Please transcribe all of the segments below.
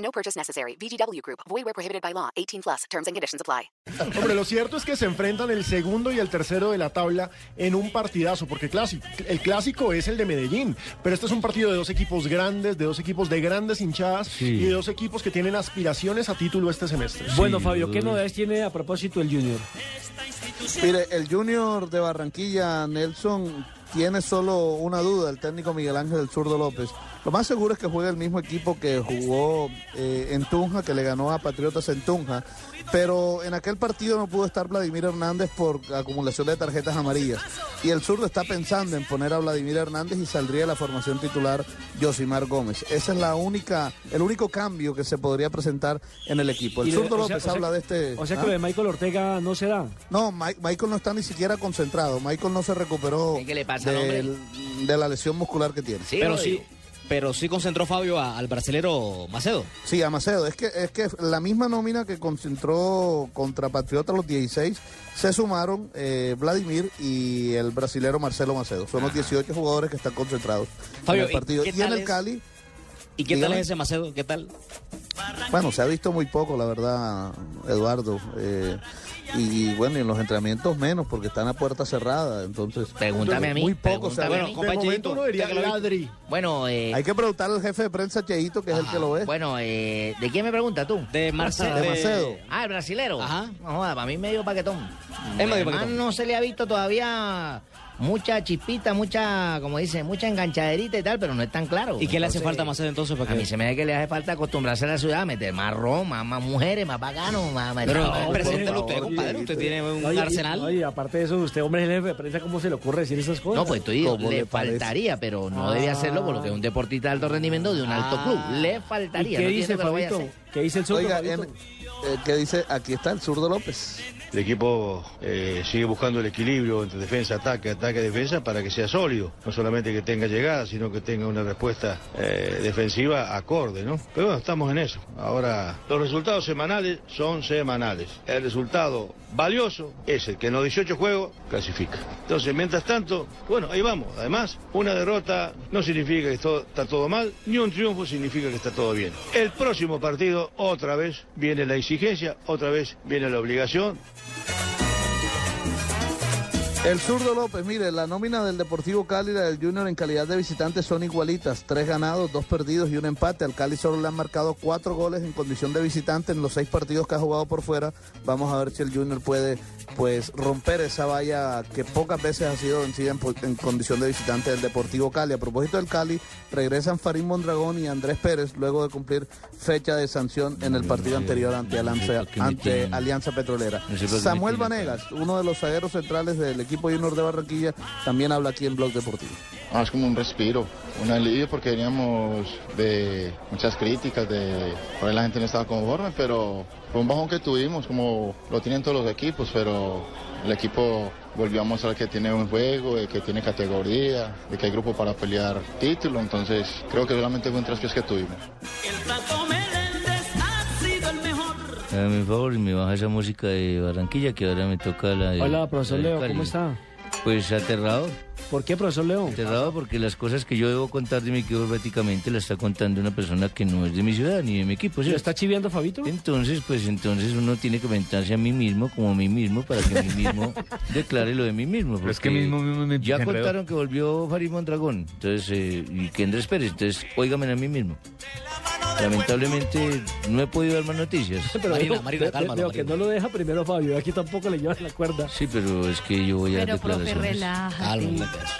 No purchase necessary. VGW Group. Void where prohibited by law. 18 plus. Terms and conditions apply. Hombre, lo cierto es que se enfrentan el segundo y el tercero de la tabla en un partidazo, porque clásico, el clásico es el de Medellín, pero este es un partido de dos equipos grandes, de dos equipos de grandes hinchadas y de dos equipos que tienen aspiraciones a título este semestre. Bueno, Fabio, ¿qué novedades tiene a propósito el Junior? Mire, el Junior de Barranquilla, Nelson, tiene solo una duda, el técnico Miguel Ángel del Zurdo López. Lo más seguro es que juegue el mismo equipo que jugó eh, en Tunja, que le ganó a Patriotas en Tunja. Pero en aquel partido no pudo estar Vladimir Hernández por acumulación de tarjetas amarillas. Y el zurdo está pensando en poner a Vladimir Hernández y saldría de la formación titular Josimar Gómez. Ese es la única, el único cambio que se podría presentar en el equipo. El Y de- López o sea- habla de este. O sea que ¿Ah? lo de Michael Ortega no se da. No, Mi- Michael no está ni siquiera concentrado. Michael no se recuperó ¿Qué le pasa al del- de la lesión muscular que tiene. pero sí, pero sí concentró Fabio a- al brasilero Macedo. Sí, a Macedo. Es que, es que la misma nómina que concentró contra Patriota los 16, se sumaron eh, Vladimir y el brasilero Marcelo Macedo. Son los 18 jugadores que están concentrados Fabio, en el partido. ¿y en tal el es? Cali, ¿Y qué tal es ese Macedo? ¿Qué tal? bueno, se ha visto muy poco, la verdad, Eduardo. Eh, y bueno, y en los entrenamientos menos, porque están a puerta cerrada. Entonces, Pregúntame a mí. Muy poco se ha pregúntame a visto. mí. de compa momento Cheito, uno diría ¿usted que lo ha visto? ladri. Bueno, eh, Hay que preguntarle al jefe de prensa, Cheito, que es el que lo ve. bueno, eh, ¿de quién me pregunta tú? De Marcelo. De Macedo. Ah, el brasilero. Ajá. No joda, para mí medio paquetón. Es medio Además, paquetón. no se le ha visto todavía mucha chispita, mucha, como dice, mucha enganchaderita y tal, pero no es tan claro. ¿Y qué le hace Entonces, falta a Macedo entonces para A mí se me hace que le hace falta acostumbrarse a la ciudad, meter más ron, más, más mujeres, más bacano, más... más- Pero No, preséntelo usted, compadre. Usted tiene un Oye, y- arsenal. Oye, aparte de eso, usted, hombre, jefe de prensa, ¿cómo se le ocurre decir esas cosas? No, pues tú digo, ¿Cómo le, le faltaría, pero no debe Ah. hacerlo por lo que es un deportista de alto rendimiento de un alto Ah. club. Le ¿Y faltaría. qué no dice, tiene que lo vaya a Fabito? hacer. ¿Qué dice el zurdo, Oiga, en- eh, ¿qué dice? Aquí está el zurdo López. El equipo eh, sigue buscando el equilibrio entre defensa, ataque, ataque, defensa para que sea sólido. No solamente que tenga llegada, sino que tenga una respuesta eh, defensiva acorde, ¿no? Pero bueno, estamos en eso. Ahora, los resultados semanales son semanales. El resultado valioso es el que en los 18 juegos clasifica. Entonces, mientras tanto, bueno, ahí vamos. Además, una derrota no significa que está todo mal, ni un triunfo significa que está todo bien. El próximo partido, otra vez, viene la exigencia, otra vez viene la obligación. El zurdo López, mire, la nómina del Deportivo Cali y la del Junior en calidad de visitantes son igualitas. Tres ganados, dos perdidos y un empate. Al Cali solo le han marcado cuatro goles en condición de visitante en los seis partidos que ha jugado por fuera. Vamos a ver si el Junior puede pues romper esa valla que pocas veces ha sido vencida en, condición de visitante del Deportivo Cali. A propósito del Cali, regresan Farín Mondragón y Andrés Pérez luego de cumplir fecha de sanción en el partido anterior ante Alianza, ante Alianza Petrolera. Samuel Vanegas, uno de los zagueros centrales del equipo Junior de Barranquilla, también habla aquí en Blog Deportivo. Ah, es como un respiro, un alivio porque veníamos de muchas críticas, de por ahí la gente no estaba conforme, pero fue un bajón que tuvimos, como lo tienen todos los equipos, pero el equipo volvió a mostrar que tiene un juego, de que tiene categoría, de que hay grupo para pelear título, entonces creo que realmente fue un traspiés que tuvimos. Hágame un favor y me baja esa música de Barranquilla que ahora me toca la de. Hola, profesor de Leo, Cali. ¿cómo está? Pues aterrado. ¿Por qué, profesor Leo? Aterrado porque las cosas que yo debo contar de mi equipo prácticamente las está contando una persona que no es de mi ciudad ni de mi equipo. ¿Se ¿sí? lo está chiviando, Fabito? Entonces, pues entonces uno tiene que inventarse a mí mismo como a mí mismo para que mí mismo declare lo de mí mismo. Pero es que mismo- mismo me Ya contaron que volvió Farid Mondragón entonces, eh, y que Andrés Pérez, entonces óigame a mí mismo. Lamentablemente no he podido dar más noticias. Pero Marina, Marina, cálmalo, veo que Marina. no lo deja primero Fabio, aquí tampoco le llevas la cuerda. Sí, pero es que yo voy a Pero, profe,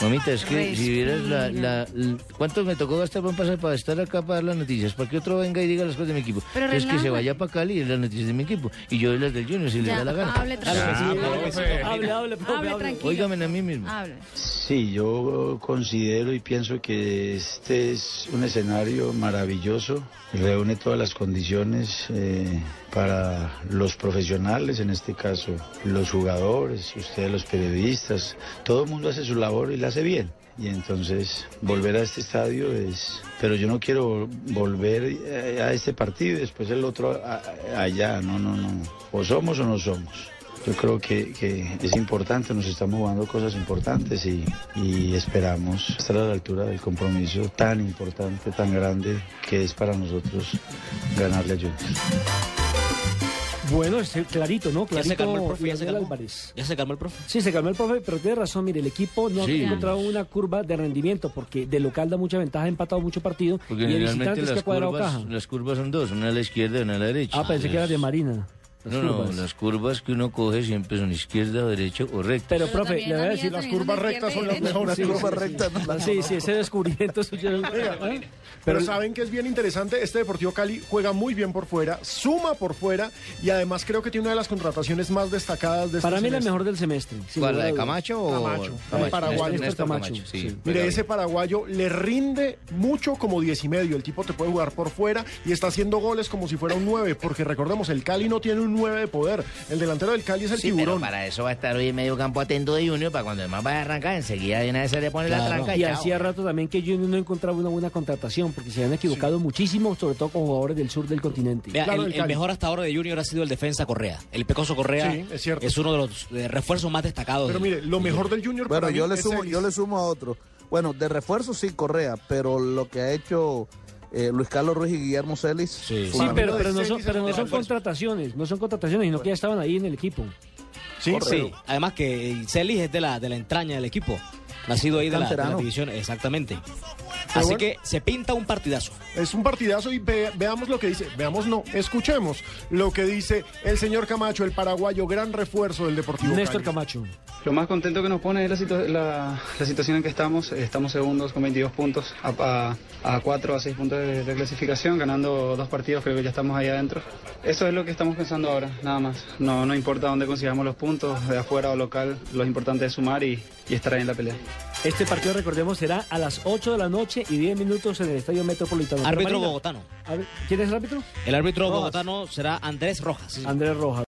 Mamita, es que si vieras la, la, l- ¿Cuánto me tocó gastar para pasar para estar acá para dar las noticias? Para que otro venga y diga las cosas de mi equipo. Pero es que se relájate. vaya para Cali y dé las noticias de mi equipo. Y yo doy las del Junior si le Ya, da la gana. hable Claro que sí, tranquilo. hable, hable, profe, Hable hable. tranquilo. Óigame a mí mismo. Hable. Sí, yo considero y pienso que este es un escenario maravilloso, reúne todas las condiciones eh, para los profesionales, en este caso los jugadores, ustedes los periodistas, todo el mundo hace su labor y la hace bien. Y entonces volver a este estadio es... Pero yo no quiero volver eh, a este partido y después el otro allá, no, no, no. O somos o no somos. Yo creo que, que es importante, nos estamos jugando cosas importantes y, y esperamos estar a la altura del compromiso tan importante, tan grande que es para nosotros ganarle a Junior. Bueno, es clarito, ¿no? Ya Clarito. se calmó el profe, ya se calmó. Álvarez. Ya se calmó el profe. Sí, se calmó el profe, pero tiene razón, mire, el equipo no Sí. ha encontrado una curva de rendimiento porque de local da mucha ventaja, ha empatado mucho partido Porque y el visitante es que las ha cuadrado curvas, caja. las curvas son dos, una a la izquierda y una a la derecha. Ah, pensé que era de Marina. No, no, curvas. las curvas que uno coge siempre son izquierda, derecha o recta. Pero, profe, le voy a decir, Las curvas rectas son las mejores. Sí, sí, sí. Sí, sí, ese descubrimiento suyo. ¿eh? Pero saben que es bien interesante, este Deportivo Cali juega muy bien por fuera, suma por fuera y además creo que tiene una de las contrataciones más destacadas de este Para mí la mejor del semestre. ¿Cuál, la de. Camacho o Camacho, Camacho? el paraguayo. Néstor Néstor Camacho, Camacho, sí. sí. Mire, ese paraguayo le rinde mucho como 10 y medio. El tipo te puede jugar por fuera y está haciendo goles como si fuera un 9, porque recordemos, el Cali no tiene un 9 de poder. El delantero del Cali es el Sí, pero tiburón. para eso va a estar hoy en medio campo atento de Junior, para cuando el más vaya a arrancar, enseguida de una vez se le pone la tranca y, hacía rato también que Junior no encontraba una buena contratación porque se habían equivocado muchísimo, sobre todo con jugadores del sur del continente. Vea, Claro, el, el el Cali. mejor hasta ahora de Junior ha sido el defensa Correa. El Pecoso Correa Sí, es cierto. uno de los eh, refuerzos más destacados. Pero mire, lo mejor del Junior Bueno, para mí yo le es sumo, yo le sumo a otro. Bueno, de refuerzo sí, Correa, pero lo que ha hecho eh, Luis Carlos Ruiz y Guillermo Celis. Sí, Sí, pero, no son, pero no son contrataciones, no son contrataciones, sino que ya estaban ahí en el equipo. Sí, Sí, además que Celis es de la, de la entraña del equipo. Nacido ahí de la, de la división, exactamente. Así bueno. que se pinta un partidazo. Es un partidazo y ve- veamos lo que dice, veamos no, escuchemos lo que dice el señor Camacho, el paraguayo, gran refuerzo del Deportivo Néstor Cali. Camacho. Lo más contento que nos pone es la, situa- la- la situación en que estamos. Estamos segundos con 22 puntos, a, a, 4 a 6 puntos de, de clasificación, ganando dos partidos, creo que ya estamos ahí adentro. Eso es lo que estamos pensando ahora, nada más. No, no importa dónde consigamos los puntos, de afuera o local, lo importante es sumar y, y estar ahí en la pelea. Este partido, recordemos, será a las 8 de la noche y 10 minutos en el Estadio Metropolitano. Árbitro Marina, bogotano. ¿Quién es el árbitro? El árbitro Rojas. bogotano será Andrés Rojas. Andrés Rojas.